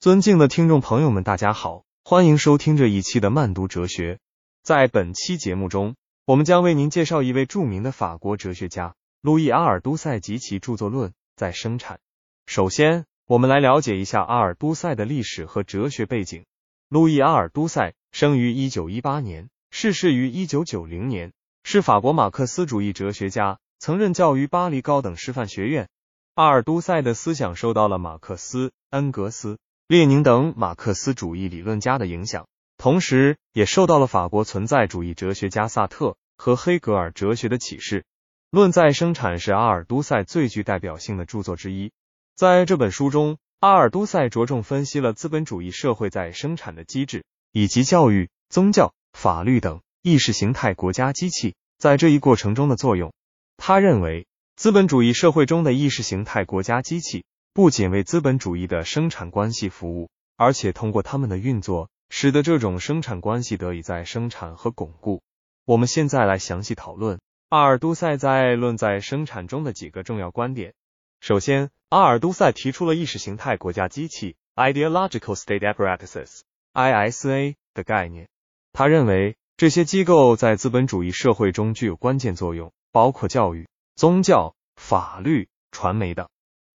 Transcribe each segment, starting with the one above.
尊敬的听众朋友们，大家好，欢迎收听这一期的慢读哲学。在本期节目中，我们将为您介绍一位著名的法国哲学家路易阿尔都塞及其著作《论在生产》。首先，我们来了解一下阿尔都塞的历史和哲学背景。路易阿尔都塞生于一九一八年，逝世于一九九零年，是法国马克思主义哲学家，曾任教于巴黎高等师范学院。阿尔都塞的思想受到了马克思、恩格斯。列宁等马克思主义理论家的影响，同时也受到了法国存在主义哲学家萨特和黑格尔哲学的启示。《论在生产》是阿尔都塞最具代表性的著作之一。在这本书中，阿尔都塞着重分析了资本主义社会在生产的机制，以及教育、宗教、法律等意识形态国家机器在这一过程中的作用。他认为，资本主义社会中的意识形态国家机器。不仅为资本主义的生产关系服务，而且通过他们的运作，使得这种生产关系得以再生产和巩固。我们现在来详细讨论阿尔都塞在《论在生产》中的几个重要观点。首先，阿尔都塞提出了意识形态国家机器 （Ideological State Apparatuses，ISA） 的概念。他认为这些机构在资本主义社会中具有关键作用，包括教育、宗教、法律、传媒等。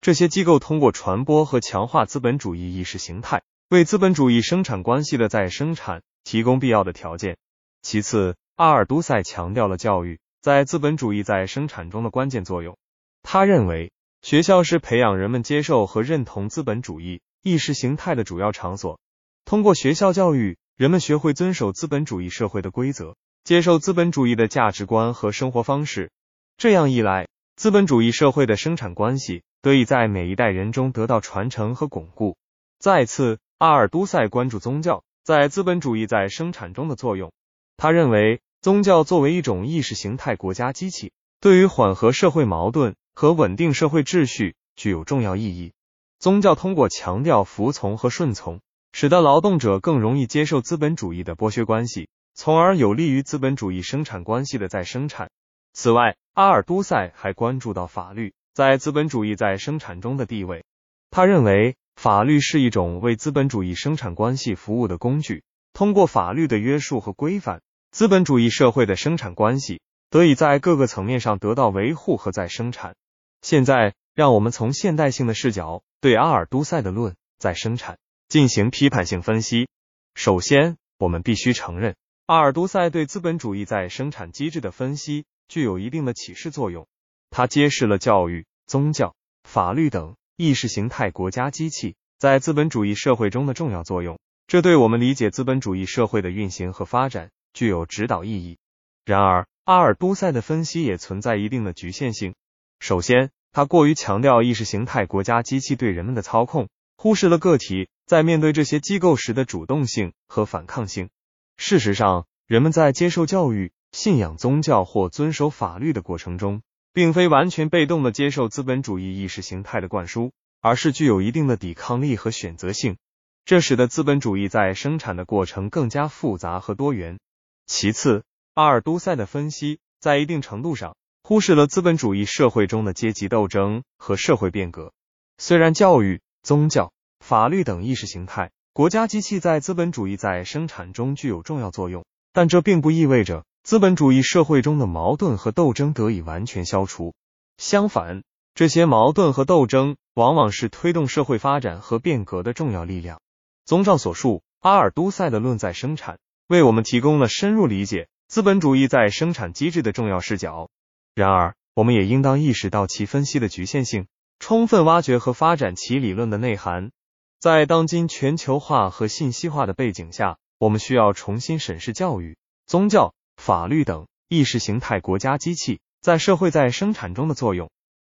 这些机构通过传播和强化资本主义意识形态，为资本主义生产关系的再生产提供必要的条件。其次，阿尔都塞强调了教育在资本主义再生产中的关键作用。他认为，学校是培养人们接受和认同资本主义意识形态的主要场所。通过学校教育，人们学会遵守资本主义社会的规则，接受资本主义的价值观和生活方式。这样一来，资本主义社会的生产关系。得以在每一代人中得到传承和巩固。再次，阿尔都塞关注宗教在资本主义在生产中的作用。他认为，宗教作为一种意识形态国家机器，对于缓和社会矛盾和稳定社会秩序具有重要意义。宗教通过强调服从和顺从，使得劳动者更容易接受资本主义的剥削关系，从而有利于资本主义生产关系的再生产。此外，阿尔都塞还关注到法律。在资本主义在生产中的地位，他认为法律是一种为资本主义生产关系服务的工具。通过法律的约束和规范，资本主义社会的生产关系得以在各个层面上得到维护和再生产。现在，让我们从现代性的视角对阿尔都塞的论在生产进行批判性分析。首先，我们必须承认，阿尔都塞对资本主义在生产机制的分析具有一定的启示作用。他揭示了教育、宗教、法律等意识形态国家机器在资本主义社会中的重要作用，这对我们理解资本主义社会的运行和发展具有指导意义。然而，阿尔都塞的分析也存在一定的局限性。首先，他过于强调意识形态国家机器对人们的操控，忽视了个体在面对这些机构时的主动性和反抗性。事实上，人们在接受教育、信仰宗教或遵守法律的过程中，并非完全被动的接受资本主义意识形态的灌输，而是具有一定的抵抗力和选择性，这使得资本主义在生产的过程更加复杂和多元。其次，阿尔都塞的分析在一定程度上忽视了资本主义社会中的阶级斗争和社会变革。虽然教育、宗教、法律等意识形态国家机器在资本主义在生产中具有重要作用，但这并不意味着。资本主义社会中的矛盾和斗争得以完全消除。相反，这些矛盾和斗争往往是推动社会发展和变革的重要力量。综上所述，阿尔都塞的《论在生产》为我们提供了深入理解资本主义在生产机制的重要视角。然而，我们也应当意识到其分析的局限性，充分挖掘和发展其理论的内涵。在当今全球化和信息化的背景下，我们需要重新审视教育、宗教。法律等意识形态国家机器在社会在生产中的作用，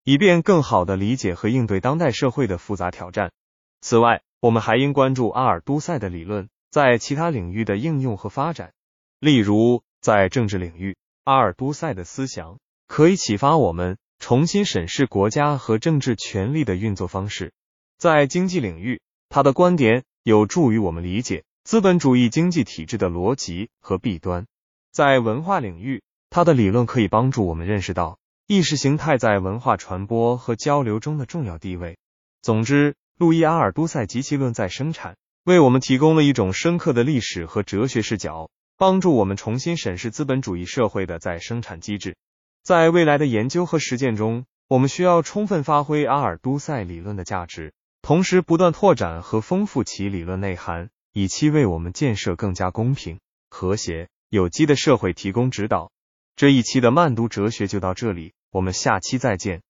以便更好的理解和应对当代社会的复杂挑战。此外，我们还应关注阿尔都塞的理论在其他领域的应用和发展。例如，在政治领域，阿尔都塞的思想可以启发我们重新审视国家和政治权力的运作方式；在经济领域，他的观点有助于我们理解资本主义经济体制的逻辑和弊端。在文化领域，他的理论可以帮助我们认识到意识形态在文化传播和交流中的重要地位。总之，路易·阿尔都塞及其论在生产，为我们提供了一种深刻的历史和哲学视角，帮助我们重新审视资本主义社会的再生产机制。在未来的研究和实践中，我们需要充分发挥阿尔都塞理论的价值，同时不断拓展和丰富其理论内涵，以期为我们建设更加公平、和谐、有机的社会提供指导。这一期的慢读哲学就到这里，我们下期再见。